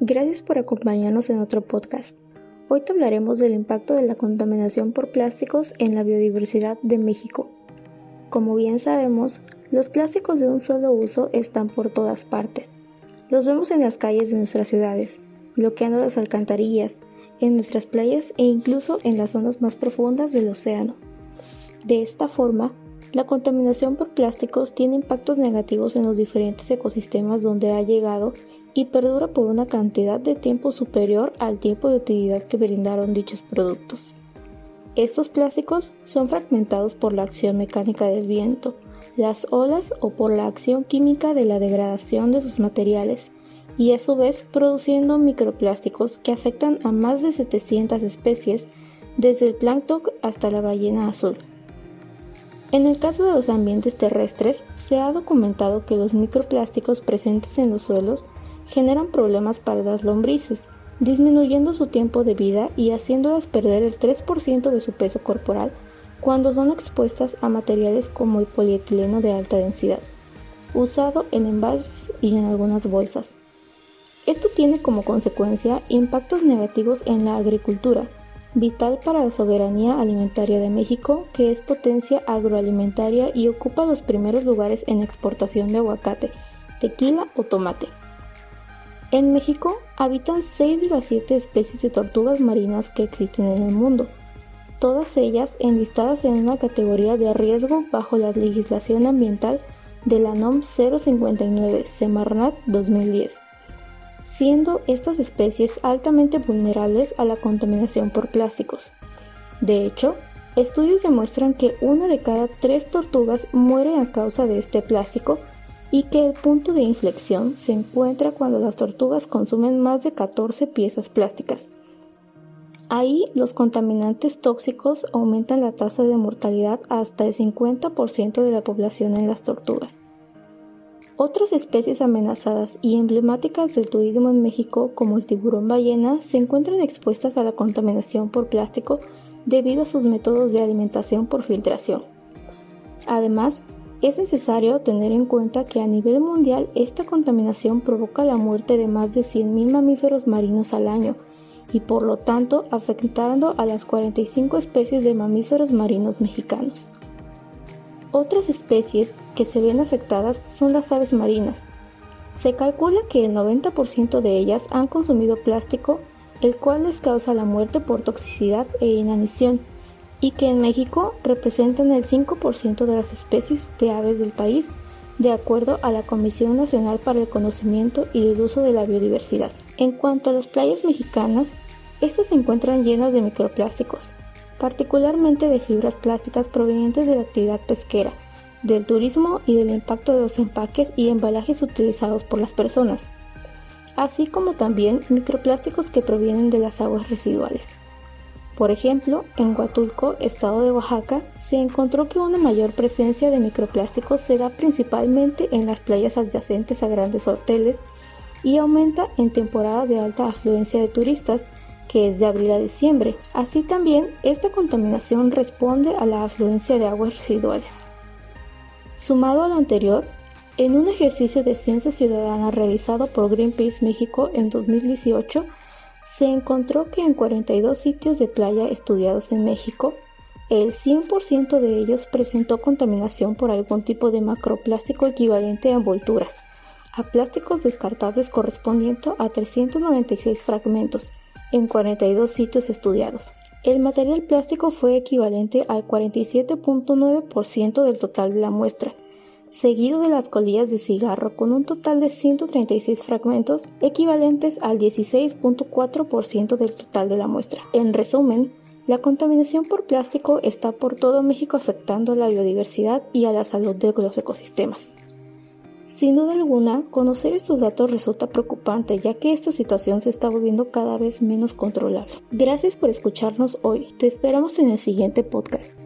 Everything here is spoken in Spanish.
Gracias por acompañarnos en otro podcast. Hoy te hablaremos del impacto de la contaminación por plásticos en la biodiversidad de México. Como bien sabemos, los plásticos de un solo uso están por todas partes. Los vemos en las calles de nuestras ciudades, bloqueando las alcantarillas, en nuestras playas e incluso en las zonas más profundas del océano. De esta forma, la contaminación por plásticos tiene impactos negativos en los diferentes ecosistemas donde ha llegado y perdura por una cantidad de tiempo superior al tiempo de utilidad que brindaron dichos productos. Estos plásticos son fragmentados por la acción mecánica del viento, las olas o por la acción química de la degradación de sus materiales, y a su vez produciendo microplásticos que afectan a más de 700 especies, desde el plancton hasta la ballena azul. En el caso de los ambientes terrestres, se ha documentado que los microplásticos presentes en los suelos generan problemas para las lombrices, disminuyendo su tiempo de vida y haciéndolas perder el 3% de su peso corporal cuando son expuestas a materiales como el polietileno de alta densidad, usado en envases y en algunas bolsas. Esto tiene como consecuencia impactos negativos en la agricultura, vital para la soberanía alimentaria de México, que es potencia agroalimentaria y ocupa los primeros lugares en exportación de aguacate, tequila o tomate. En México habitan 6 de las 7 especies de tortugas marinas que existen en el mundo, todas ellas enlistadas en una categoría de riesgo bajo la legislación ambiental de la NOM 059 Semarnat 2010 siendo estas especies altamente vulnerables a la contaminación por plásticos. De hecho, estudios demuestran que una de cada tres tortugas muere a causa de este plástico y que el punto de inflexión se encuentra cuando las tortugas consumen más de 14 piezas plásticas. Ahí los contaminantes tóxicos aumentan la tasa de mortalidad hasta el 50% de la población en las tortugas. Otras especies amenazadas y emblemáticas del turismo en México, como el tiburón ballena, se encuentran expuestas a la contaminación por plástico debido a sus métodos de alimentación por filtración. Además, es necesario tener en cuenta que a nivel mundial esta contaminación provoca la muerte de más de 100.000 mamíferos marinos al año y por lo tanto afectando a las 45 especies de mamíferos marinos mexicanos. Otras especies que se ven afectadas son las aves marinas. Se calcula que el 90% de ellas han consumido plástico, el cual les causa la muerte por toxicidad e inanición, y que en México representan el 5% de las especies de aves del país, de acuerdo a la Comisión Nacional para el Conocimiento y el Uso de la Biodiversidad. En cuanto a las playas mexicanas, estas se encuentran llenas de microplásticos, particularmente de fibras plásticas provenientes de la actividad pesquera, del turismo y del impacto de los empaques y embalajes utilizados por las personas, así como también microplásticos que provienen de las aguas residuales. Por ejemplo, en Huatulco, estado de Oaxaca, se encontró que una mayor presencia de microplásticos se da principalmente en las playas adyacentes a grandes hoteles y aumenta en temporada de alta afluencia de turistas, que es de abril a diciembre. Así también, esta contaminación responde a la afluencia de aguas residuales. Sumado a lo anterior, en un ejercicio de ciencia ciudadana realizado por Greenpeace México en 2018, se encontró que en 42 sitios de playa estudiados en México, el 100% de ellos presentó contaminación por algún tipo de macroplástico equivalente a envolturas, a plásticos descartables correspondiendo a 396 fragmentos, en 42 sitios estudiados. El material plástico fue equivalente al 47.9% del total de la muestra, seguido de las colillas de cigarro con un total de 136 fragmentos equivalentes al 16.4% del total de la muestra. En resumen, la contaminación por plástico está por todo México afectando a la biodiversidad y a la salud de los ecosistemas. Sin duda alguna, conocer estos datos resulta preocupante ya que esta situación se está volviendo cada vez menos controlable. Gracias por escucharnos hoy. Te esperamos en el siguiente podcast.